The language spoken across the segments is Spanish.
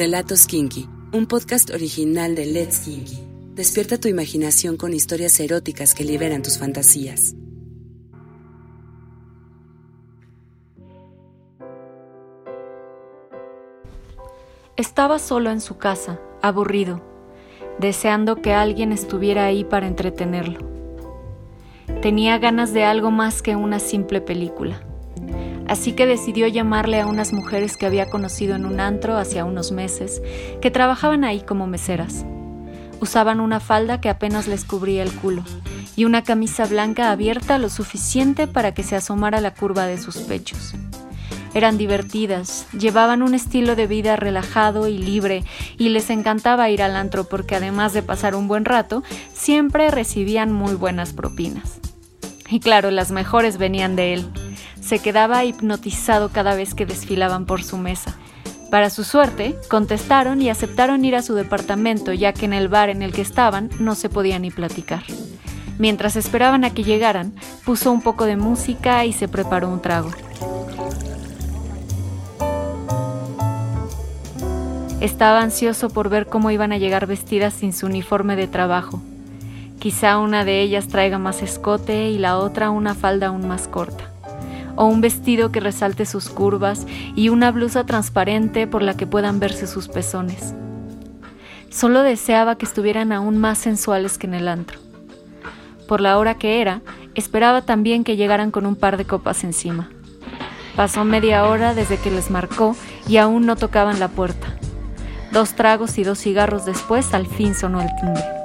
Relatos Kinky, un podcast original de Let's Kinky. Despierta tu imaginación con historias eróticas que liberan tus fantasías. Estaba solo en su casa, aburrido, deseando que alguien estuviera ahí para entretenerlo. Tenía ganas de algo más que una simple película así que decidió llamarle a unas mujeres que había conocido en un antro hacia unos meses, que trabajaban ahí como meseras. Usaban una falda que apenas les cubría el culo y una camisa blanca abierta lo suficiente para que se asomara la curva de sus pechos. Eran divertidas, llevaban un estilo de vida relajado y libre y les encantaba ir al antro porque además de pasar un buen rato, siempre recibían muy buenas propinas. Y claro, las mejores venían de él se quedaba hipnotizado cada vez que desfilaban por su mesa. Para su suerte, contestaron y aceptaron ir a su departamento, ya que en el bar en el que estaban no se podía ni platicar. Mientras esperaban a que llegaran, puso un poco de música y se preparó un trago. Estaba ansioso por ver cómo iban a llegar vestidas sin su uniforme de trabajo. Quizá una de ellas traiga más escote y la otra una falda aún más corta o un vestido que resalte sus curvas y una blusa transparente por la que puedan verse sus pezones. Solo deseaba que estuvieran aún más sensuales que en el antro. Por la hora que era, esperaba también que llegaran con un par de copas encima. Pasó media hora desde que les marcó y aún no tocaban la puerta. Dos tragos y dos cigarros después al fin sonó el timbre.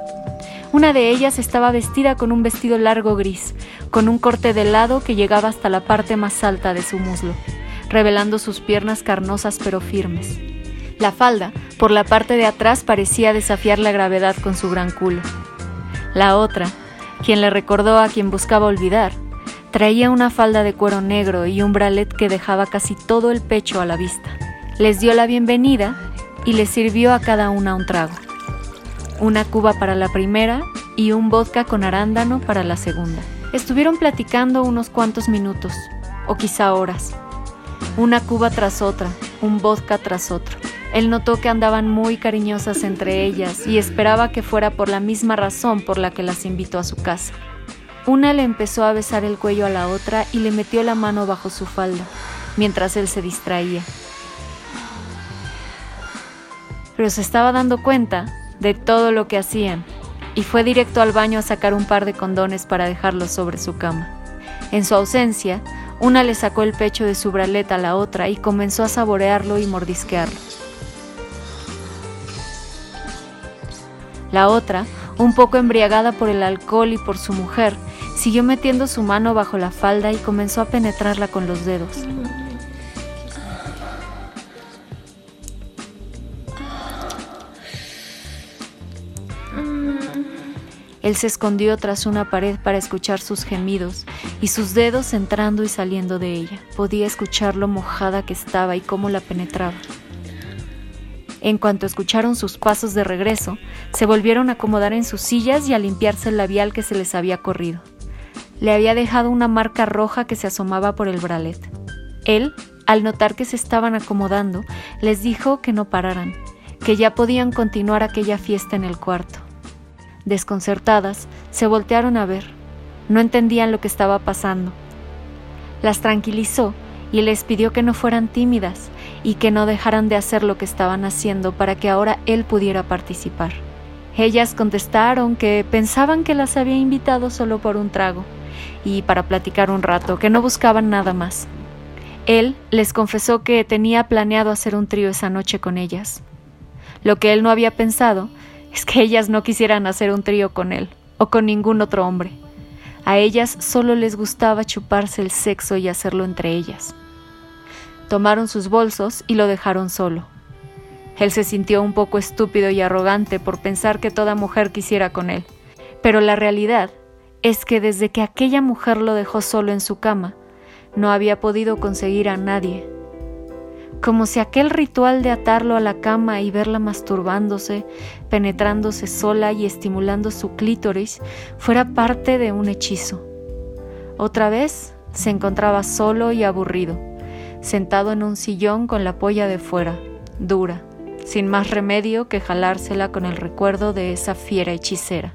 Una de ellas estaba vestida con un vestido largo gris, con un corte de lado que llegaba hasta la parte más alta de su muslo, revelando sus piernas carnosas pero firmes. La falda, por la parte de atrás, parecía desafiar la gravedad con su gran culo. La otra, quien le recordó a quien buscaba olvidar, traía una falda de cuero negro y un bralet que dejaba casi todo el pecho a la vista. Les dio la bienvenida y les sirvió a cada una un trago una cuba para la primera y un vodka con arándano para la segunda. Estuvieron platicando unos cuantos minutos, o quizá horas. Una cuba tras otra, un vodka tras otro. Él notó que andaban muy cariñosas entre ellas y esperaba que fuera por la misma razón por la que las invitó a su casa. Una le empezó a besar el cuello a la otra y le metió la mano bajo su falda, mientras él se distraía. Pero se estaba dando cuenta de todo lo que hacían y fue directo al baño a sacar un par de condones para dejarlos sobre su cama. En su ausencia, una le sacó el pecho de su braleta a la otra y comenzó a saborearlo y mordisquearlo. La otra, un poco embriagada por el alcohol y por su mujer, siguió metiendo su mano bajo la falda y comenzó a penetrarla con los dedos. Él se escondió tras una pared para escuchar sus gemidos y sus dedos entrando y saliendo de ella. Podía escuchar lo mojada que estaba y cómo la penetraba. En cuanto escucharon sus pasos de regreso, se volvieron a acomodar en sus sillas y a limpiarse el labial que se les había corrido. Le había dejado una marca roja que se asomaba por el bralet. Él, al notar que se estaban acomodando, les dijo que no pararan, que ya podían continuar aquella fiesta en el cuarto. Desconcertadas, se voltearon a ver. No entendían lo que estaba pasando. Las tranquilizó y les pidió que no fueran tímidas y que no dejaran de hacer lo que estaban haciendo para que ahora él pudiera participar. Ellas contestaron que pensaban que las había invitado solo por un trago y para platicar un rato, que no buscaban nada más. Él les confesó que tenía planeado hacer un trío esa noche con ellas. Lo que él no había pensado es que ellas no quisieran hacer un trío con él o con ningún otro hombre. A ellas solo les gustaba chuparse el sexo y hacerlo entre ellas. Tomaron sus bolsos y lo dejaron solo. Él se sintió un poco estúpido y arrogante por pensar que toda mujer quisiera con él, pero la realidad es que desde que aquella mujer lo dejó solo en su cama, no había podido conseguir a nadie como si aquel ritual de atarlo a la cama y verla masturbándose, penetrándose sola y estimulando su clítoris fuera parte de un hechizo. Otra vez se encontraba solo y aburrido, sentado en un sillón con la polla de fuera, dura, sin más remedio que jalársela con el recuerdo de esa fiera hechicera.